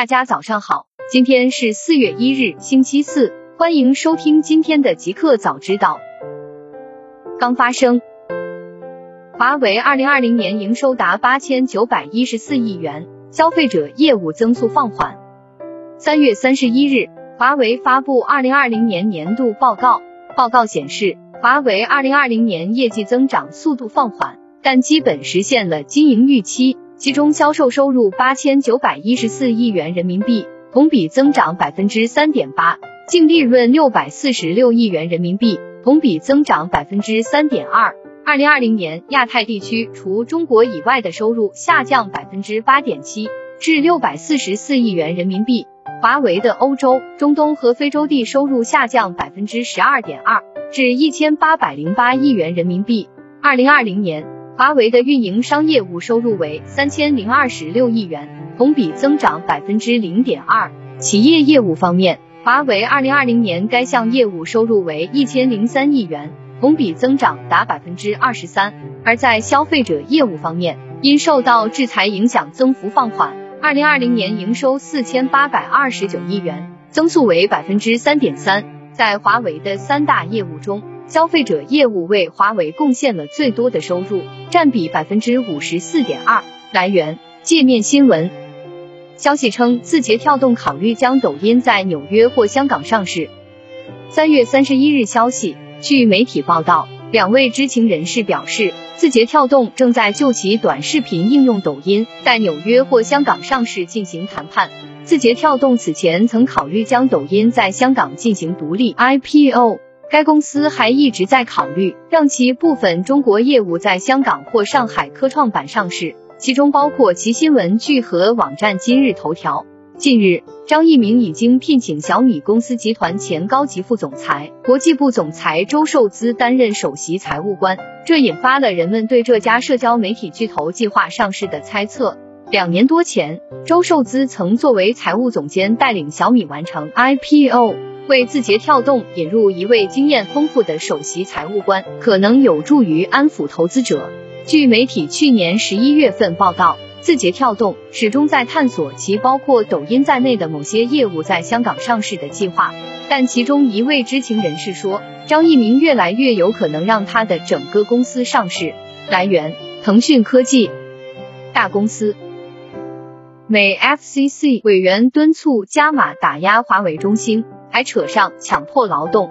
大家早上好，今天是四月一日，星期四，欢迎收听今天的极客早知道。刚发生，华为二零二零年营收达八千九百一十四亿元，消费者业务增速放缓。三月三十一日，华为发布二零二零年年度报告，报告显示，华为二零二零年业绩增长速度放缓，但基本实现了经营预期。其中销售收入八千九百一十四亿元人民币，同比增长百分之三点八；净利润六百四十六亿元人民币，同比增长百分之三点二。二零二零年，亚太地区除中国以外的收入下降百分之八点七，至六百四十四亿元人民币。华为的欧洲、中东和非洲地收入下降百分之十二点二，至一千八百零八亿元人民币。二零二零年。华为的运营商业务收入为三千零二十六亿元，同比增长百分之零点二。企业业务方面，华为二零二零年该项业务收入为一千零三亿元，同比增长达百分之二十三。而在消费者业务方面，因受到制裁影响，增幅放缓。二零二零年营收四千八百二十九亿元，增速为百分之三点三。在华为的三大业务中，消费者业务为华为贡献了最多的收入，占比百分之五十四点二。来源：界面新闻。消息称，字节跳动考虑将抖音在纽约或香港上市。三月三十一日消息，据媒体报道，两位知情人士表示，字节跳动正在就其短视频应用抖音在纽约或香港上市进行谈判。字节跳动此前曾考虑将抖音在香港进行独立 IPO。该公司还一直在考虑让其部分中国业务在香港或上海科创板上市，其中包括其新闻聚合网站今日头条。近日，张一鸣已经聘请小米公司集团前高级副总裁、国际部总裁周受资担任首席财务官，这引发了人们对这家社交媒体巨头计划上市的猜测。两年多前，周受资曾作为财务总监带领小米完成 IPO。为字节跳动引入一位经验丰富的首席财务官，可能有助于安抚投资者。据媒体去年十一月份报道，字节跳动始终在探索其包括抖音在内的某些业务在香港上市的计划。但其中一位知情人士说，张一鸣越来越有可能让他的整个公司上市。来源：腾讯科技。大公司。美 FCC 委员敦促加码打压华为、中兴。还扯上强迫劳动。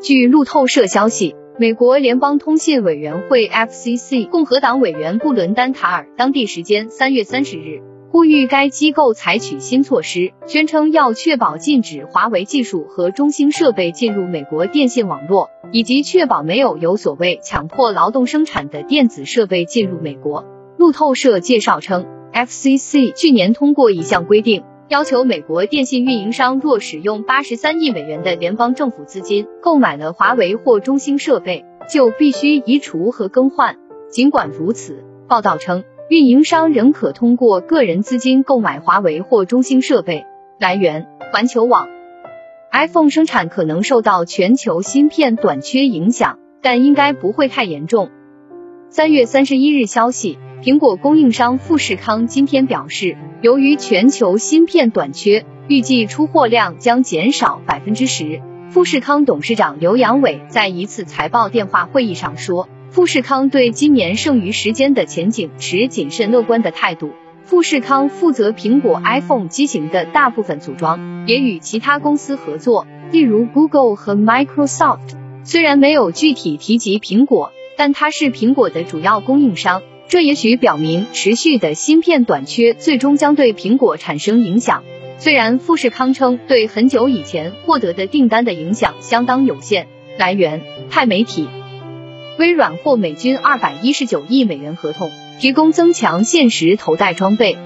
据路透社消息，美国联邦通信委员会 FCC 共和党委员布伦丹塔尔当地时间三月三十日呼吁该机构采取新措施，宣称要确保禁止华为技术和中兴设备进入美国电信网络，以及确保没有有所谓强迫劳动生产的电子设备进入美国。路透社介绍称，FCC 去年通过一项规定。要求美国电信运营商若使用八十三亿美元的联邦政府资金购买了华为或中兴设备，就必须移除和更换。尽管如此，报道称运营商仍可通过个人资金购买华为或中兴设备。来源：环球网。iPhone 生产可能受到全球芯片短缺影响，但应该不会太严重。三月三十一日消息。苹果供应商富士康今天表示，由于全球芯片短缺，预计出货量将减少百分之十。富士康董事长刘扬伟在一次财报电话会议上说，富士康对今年剩余时间的前景持谨慎乐观的态度。富士康负责苹果 iPhone 机型的大部分组装，也与其他公司合作，例如 Google 和 Microsoft。虽然没有具体提及苹果，但它是苹果的主要供应商。这也许表明，持续的芯片短缺最终将对苹果产生影响。虽然富士康称对很久以前获得的订单的影响相当有限。来源：泰媒体。微软获美军二百一十九亿美元合同，提供增强现实头戴装备。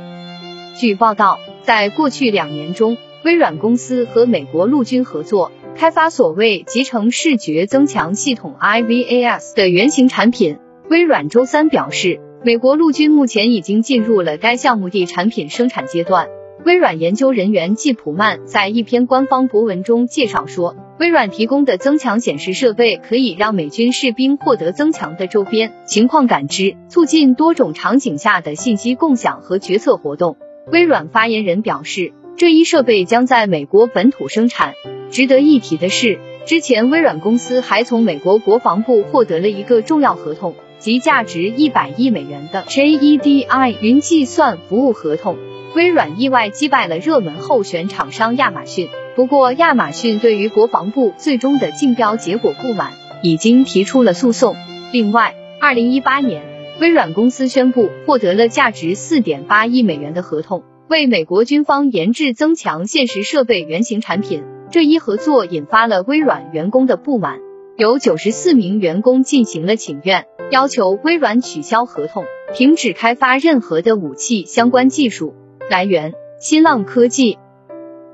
据报道，在过去两年中，微软公司和美国陆军合作，开发所谓集成视觉增强系统 IVAS 的原型产品。微软周三表示。美国陆军目前已经进入了该项目的产品生产阶段。微软研究人员季普曼在一篇官方博文中介绍说，微软提供的增强显示设备可以让美军士兵获得增强的周边情况感知，促进多种场景下的信息共享和决策活动。微软发言人表示，这一设备将在美国本土生产。值得一提的是，之前微软公司还从美国国防部获得了一个重要合同，及价值一百亿美元的 JEDI 云计算服务合同。微软意外击败了热门候选厂商亚马逊。不过，亚马逊对于国防部最终的竞标结果不满，已经提出了诉讼。另外，二零一八年，微软公司宣布获得了价值四点八亿美元的合同，为美国军方研制增强现实设备原型产品。这一合作引发了微软员工的不满，有九十四名员工进行了请愿，要求微软取消合同，停止开发任何的武器相关技术。来源：新浪科技。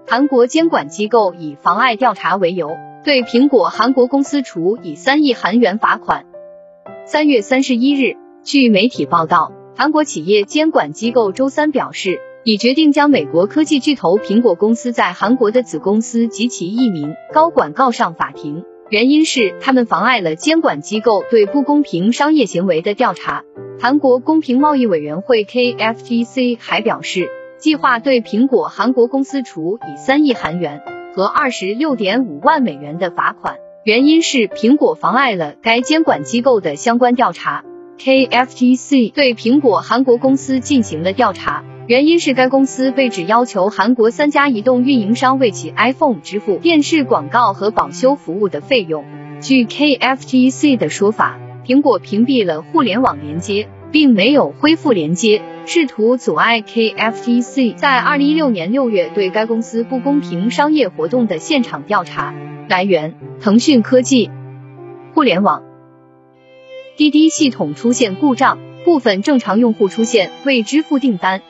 韩国监管机构以妨碍调查为由，对苹果韩国公司处以三亿韩元罚款。三月三十一日，据媒体报道，韩国企业监管机构周三表示，已决定将美国科技巨头苹果公司在韩国的子公司及其一名高管告上法庭，原因是他们妨碍了监管机构对不公平商业行为的调查。韩国公平贸易委员会 KFTC 还表示。计划对苹果韩国公司处以三亿韩元和二十六点五万美元的罚款，原因是苹果妨碍了该监管机构的相关调查。KFTC 对苹果韩国公司进行了调查，原因是该公司被指要求韩国三家移动运营商为其 iPhone 支付电视广告和保修服务的费用。据 KFTC 的说法，苹果屏蔽了互联网连接。并没有恢复连接，试图阻碍 KFTC 在二零一六年六月对该公司不公平商业活动的现场调查。来源：腾讯科技。互联网。滴滴系统出现故障，部分正常用户出现未支付订单。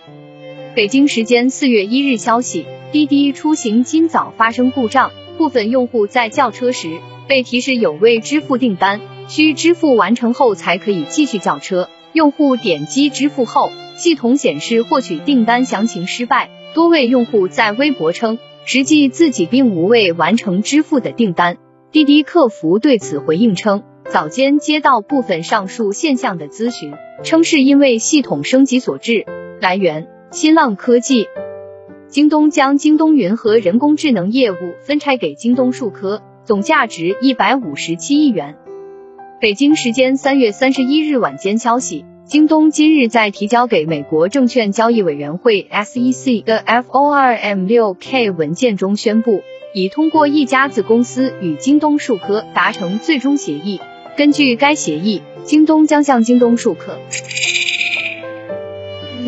北京时间四月一日消息，滴滴出行今早发生故障，部分用户在叫车时被提示有未支付订单，需支付完成后才可以继续叫车。用户点击支付后，系统显示获取订单详情失败。多位用户在微博称，实际自己并无未完成支付的订单。滴滴客服对此回应称，早间接到部分上述现象的咨询，称是因为系统升级所致。来源：新浪科技。京东将京东云和人工智能业务分拆给京东数科，总价值一百五十七亿元。北京时间三月三十一日晚间消息，京东今日在提交给美国证券交易委员会 SEC 的 FORM 六 K 文件中宣布，已通过一家子公司与京东数科达成最终协议。根据该协议，京东将向京东数科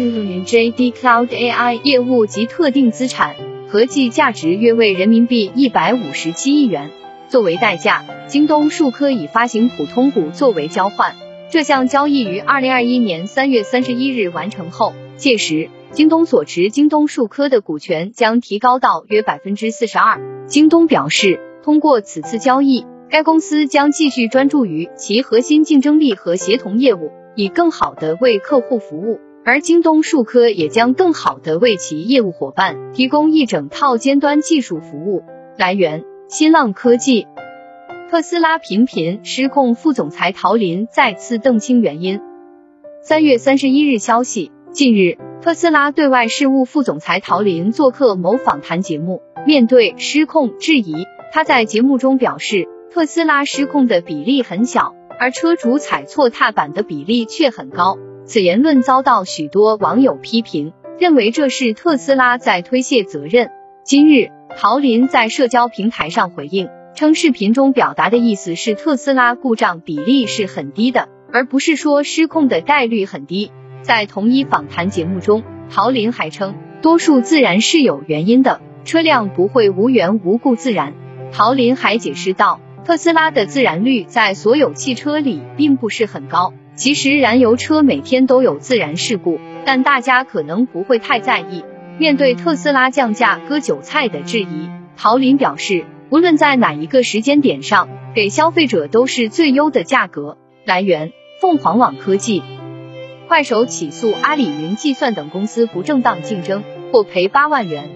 JD Cloud AI 业务及特定资产，合计价值约为人民币一百五十七亿元。作为代价，京东数科已发行普通股作为交换。这项交易于二零二一年三月三十一日完成后，届时京东所持京东数科的股权将提高到约百分之四十二。京东表示，通过此次交易，该公司将继续专注于其核心竞争力和协同业务，以更好的为客户服务。而京东数科也将更好的为其业务伙伴提供一整套尖端技术服务。来源。新浪科技，特斯拉频频失控，副总裁陶林再次澄清原因。三月三十一日消息，近日，特斯拉对外事务副总裁陶林做客某访谈节目，面对失控质疑，他在节目中表示，特斯拉失控的比例很小，而车主踩错踏板的比例却很高。此言论遭到许多网友批评，认为这是特斯拉在推卸责任。今日。陶林在社交平台上回应称，视频中表达的意思是特斯拉故障比例是很低的，而不是说失控的概率很低。在同一访谈节目中，陶林还称，多数自燃是有原因的，车辆不会无缘无故自燃。陶林还解释道，特斯拉的自燃率在所有汽车里并不是很高。其实燃油车每天都有自燃事故，但大家可能不会太在意。面对特斯拉降价割韭菜的质疑，陶林表示，无论在哪一个时间点上，给消费者都是最优的价格。来源：凤凰网科技。快手起诉阿里云计算等公司不正当竞争，获赔八万元。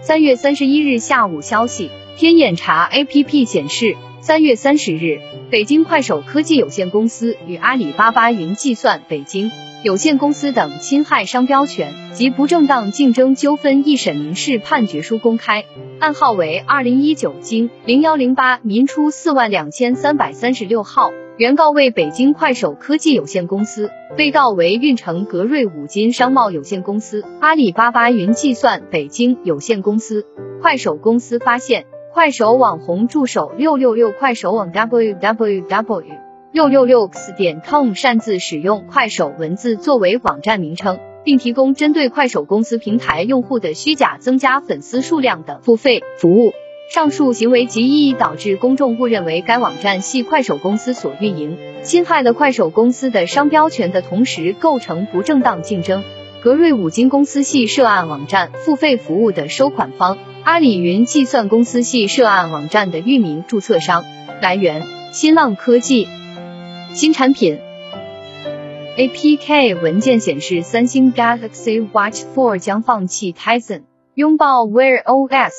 三月三十一日下午消息，天眼查 APP 显示，三月三十日，北京快手科技有限公司与阿里巴巴云计算北京。有限公司等侵害商标权及不正当竞争纠纷一审民事判决书公开，案号为二零一九京零幺零八民初四万两千三百三十六号。原告为北京快手科技有限公司，被告为运城格瑞五金商贸有限公司、阿里巴巴云计算北京有限公司。快手公司发现，快手网红助手六六六快手网 www 六六六 x 点 com 擅自使用快手文字作为网站名称，并提供针对快手公司平台用户的虚假增加粉丝数量的付费服务。上述行为极易导致公众误认为该网站系快手公司所运营，侵害了快手公司的商标权的同时，构成不正当竞争。格瑞五金公司系涉案网站付费服务的收款方，阿里云计算公司系涉案网站的域名注册商。来源：新浪科技。新产品。APK 文件显示，三星 Galaxy Watch 4将放弃 Tizen，拥抱 Wear OS。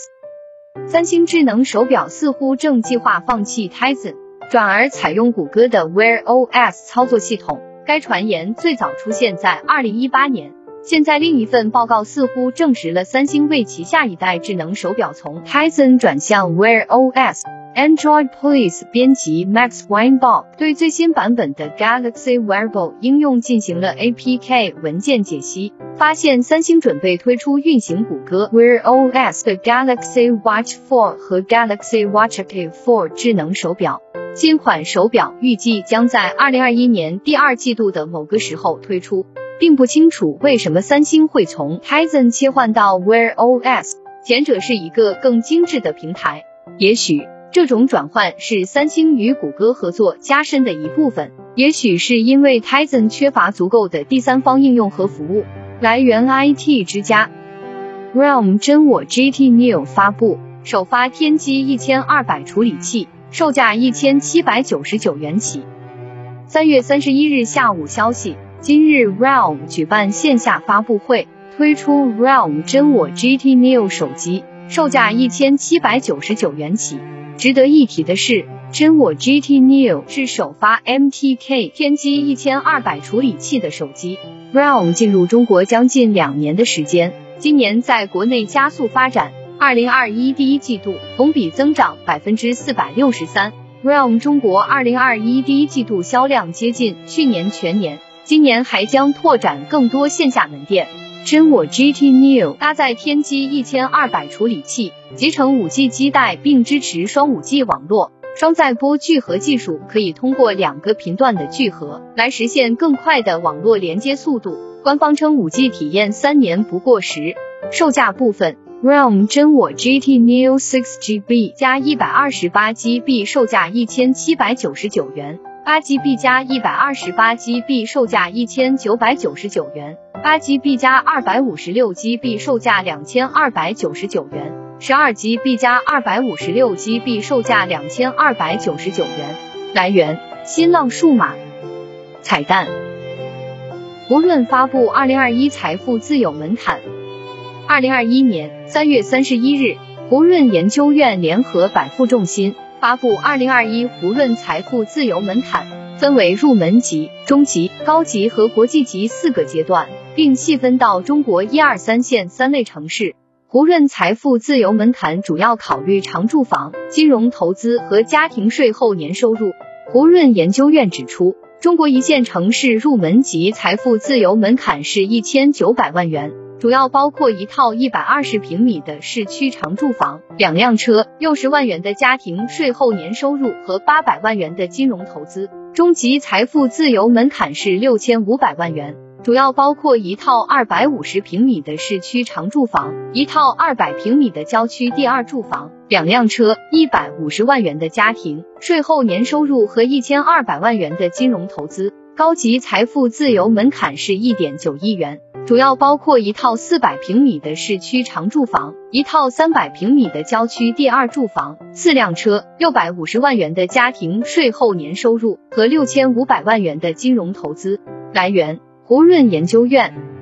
三星智能手表似乎正计划放弃 Tizen，转而采用谷歌的 Wear OS 操作系统。该传言最早出现在二零一八年。现在另一份报告似乎证实了三星为其下一代智能手表从 Tizen 转向 Wear OS。Android Police 编辑 Max Weinbach 对最新版本的 Galaxy Wearable 应用进行了 APK 文件解析，发现三星准备推出运行谷歌 Wear OS 的 Galaxy Watch 4和 Galaxy Watch Active 4智能手表。新款手表预计将在二零二一年第二季度的某个时候推出，并不清楚为什么三星会从 Tizen 切换到 Wear OS，前者是一个更精致的平台，也许。这种转换是三星与谷歌合作加深的一部分，也许是因为 Tizen 缺乏足够的第三方应用和服务。来源：IT 之家。Realme 真我 GT Neo 发布，首发天玑一千二百处理器，售价一千七百九十九元起。三月三十一日下午消息，今日 Realme 举办线下发布会，推出 Realme 真我 GT Neo 手机，售价一千七百九十九元起。值得一提的是，真我 GT Neo 是首发 MTK 天玑一千二百处理器的手机。Realme 进入中国将近两年的时间，今年在国内加速发展。二零二一第一季度同比增长百分之四百六十三。Realme 中国二零二一第一季度销量接近去年全年，今年还将拓展更多线下门店。真我 GT Neo 搭载天玑一千二百处理器，集成五 G 基带，并支持双五 G 网络。双载波聚合技术可以通过两个频段的聚合来实现更快的网络连接速度。官方称五 G 体验三年不过时。售价部分，Realme 真我 GT Neo 6GB 加一百二十八 GB 售价一千七百九十九元，八 GB 加一百二十八 GB 售价一千九百九十九元。八 GB 加二百五十六 GB 售价两千二百九十九元，十二 GB 加二百五十六 GB 售价两千二百九十九元。来源：新浪数码。彩蛋：胡润发布二零二一财富自由门槛。二零二一年三月三十一日，胡润研究院联合百富中心发布二零二一胡润财富自由门槛，分为入门级、中级、高级和国际级四个阶段。并细分到中国一二三线三类城市。胡润财富自由门槛主要考虑常住房、金融投资和家庭税后年收入。胡润研究院指出，中国一线城市入门级财富自由门槛是一千九百万元，主要包括一套一百二十平米的市区常住房、两辆车、六十万元的家庭税后年收入和八百万元的金融投资。中级财富自由门槛是六千五百万元。主要包括一套二百五十平米的市区常住房，一套二百平米的郊区第二住房，两辆车，一百五十万元的家庭税后年收入和一千二百万元的金融投资。高级财富自由门槛是一点九亿元，主要包括一套四百平米的市区常住房，一套三百平米的郊区第二住房，四辆车，六百五十万元的家庭税后年收入和六千五百万元的金融投资。来源。胡润研究院。